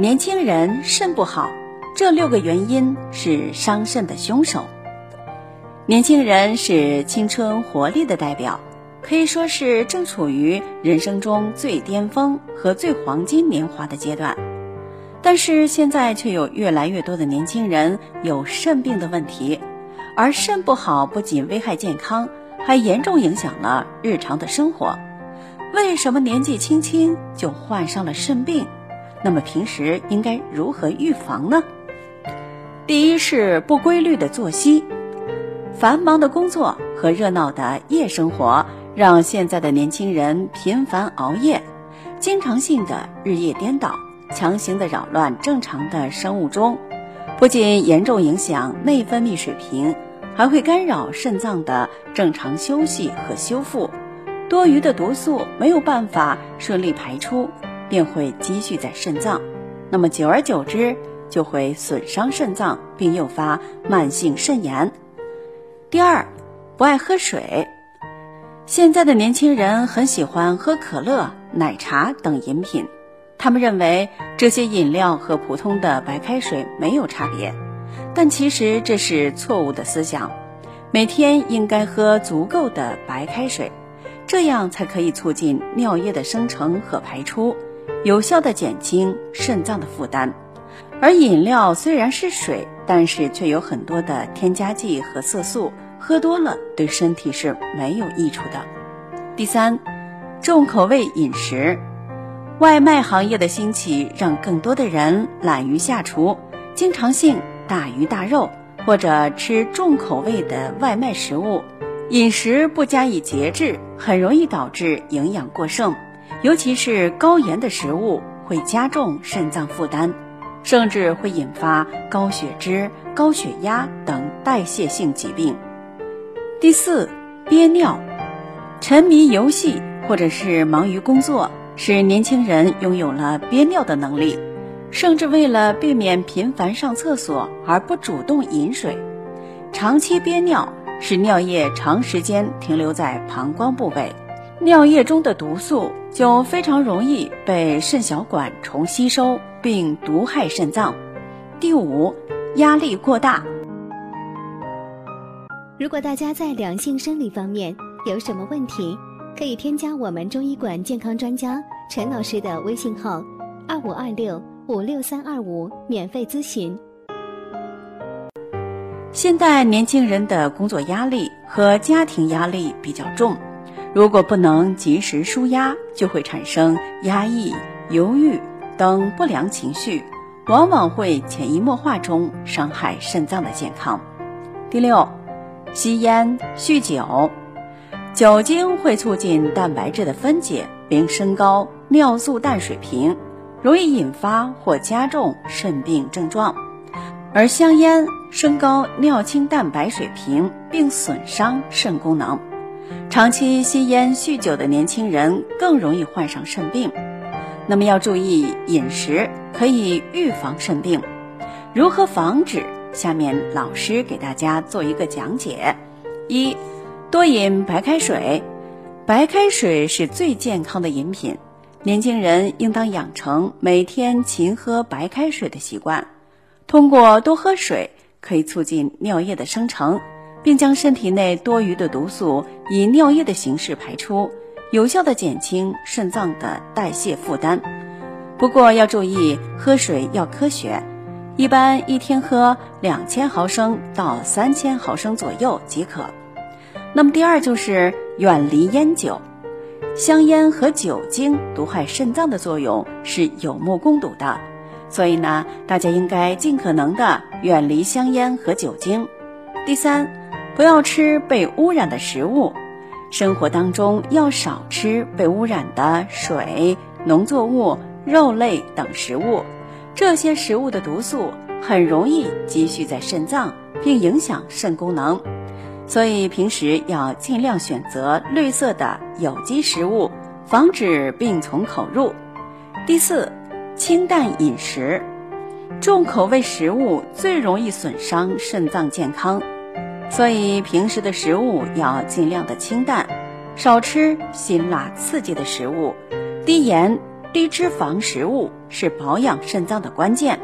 年轻人肾不好，这六个原因是伤肾的凶手。年轻人是青春活力的代表，可以说是正处于人生中最巅峰和最黄金年华的阶段。但是现在却有越来越多的年轻人有肾病的问题，而肾不好不仅危害健康，还严重影响了日常的生活。为什么年纪轻轻就患上了肾病？那么平时应该如何预防呢？第一是不规律的作息，繁忙的工作和热闹的夜生活让现在的年轻人频繁熬夜，经常性的日夜颠倒，强行的扰乱正常的生物钟，不仅严重影响内分泌水平，还会干扰肾脏的正常休息和修复，多余的毒素没有办法顺利排出。便会积蓄在肾脏，那么久而久之就会损伤肾脏，并诱发慢性肾炎。第二，不爱喝水。现在的年轻人很喜欢喝可乐、奶茶等饮品，他们认为这些饮料和普通的白开水没有差别，但其实这是错误的思想。每天应该喝足够的白开水，这样才可以促进尿液的生成和排出。有效的减轻肾脏的负担，而饮料虽然是水，但是却有很多的添加剂和色素，喝多了对身体是没有益处的。第三，重口味饮食，外卖行业的兴起让更多的人懒于下厨，经常性大鱼大肉或者吃重口味的外卖食物，饮食不加以节制，很容易导致营养过剩。尤其是高盐的食物会加重肾脏负担，甚至会引发高血脂、高血压等代谢性疾病。第四，憋尿，沉迷游戏或者是忙于工作，使年轻人拥有了憋尿的能力，甚至为了避免频繁上厕所而不主动饮水，长期憋尿使尿液长时间停留在膀胱部位。尿液中的毒素就非常容易被肾小管重吸收，并毒害肾脏。第五，压力过大。如果大家在两性生理方面有什么问题，可以添加我们中医馆健康专家陈老师的微信号：二五二六五六三二五，免费咨询。现代年轻人的工作压力和家庭压力比较重。如果不能及时舒压，就会产生压抑、犹豫等不良情绪，往往会潜移默化中伤害肾脏的健康。第六，吸烟、酗酒，酒精会促进蛋白质的分解，并升高尿素氮水平，容易引发或加重肾病症状；而香烟升高尿清蛋白水平，并损伤肾功能。长期吸烟酗酒的年轻人更容易患上肾病，那么要注意饮食，可以预防肾病。如何防止？下面老师给大家做一个讲解：一、多饮白开水，白开水是最健康的饮品，年轻人应当养成每天勤喝白开水的习惯。通过多喝水，可以促进尿液的生成。并将身体内多余的毒素以尿液的形式排出，有效的减轻肾脏的代谢负担。不过要注意喝水要科学，一般一天喝两千毫升到三千毫升左右即可。那么第二就是远离烟酒，香烟和酒精毒害肾脏的作用是有目共睹的，所以呢，大家应该尽可能的远离香烟和酒精。第三。不要吃被污染的食物，生活当中要少吃被污染的水、农作物、肉类等食物。这些食物的毒素很容易积蓄在肾脏，并影响肾功能。所以平时要尽量选择绿色的有机食物，防止病从口入。第四，清淡饮食，重口味食物最容易损伤肾脏健康。所以平时的食物要尽量的清淡，少吃辛辣刺激的食物，低盐低脂肪食物是保养肾脏的关键。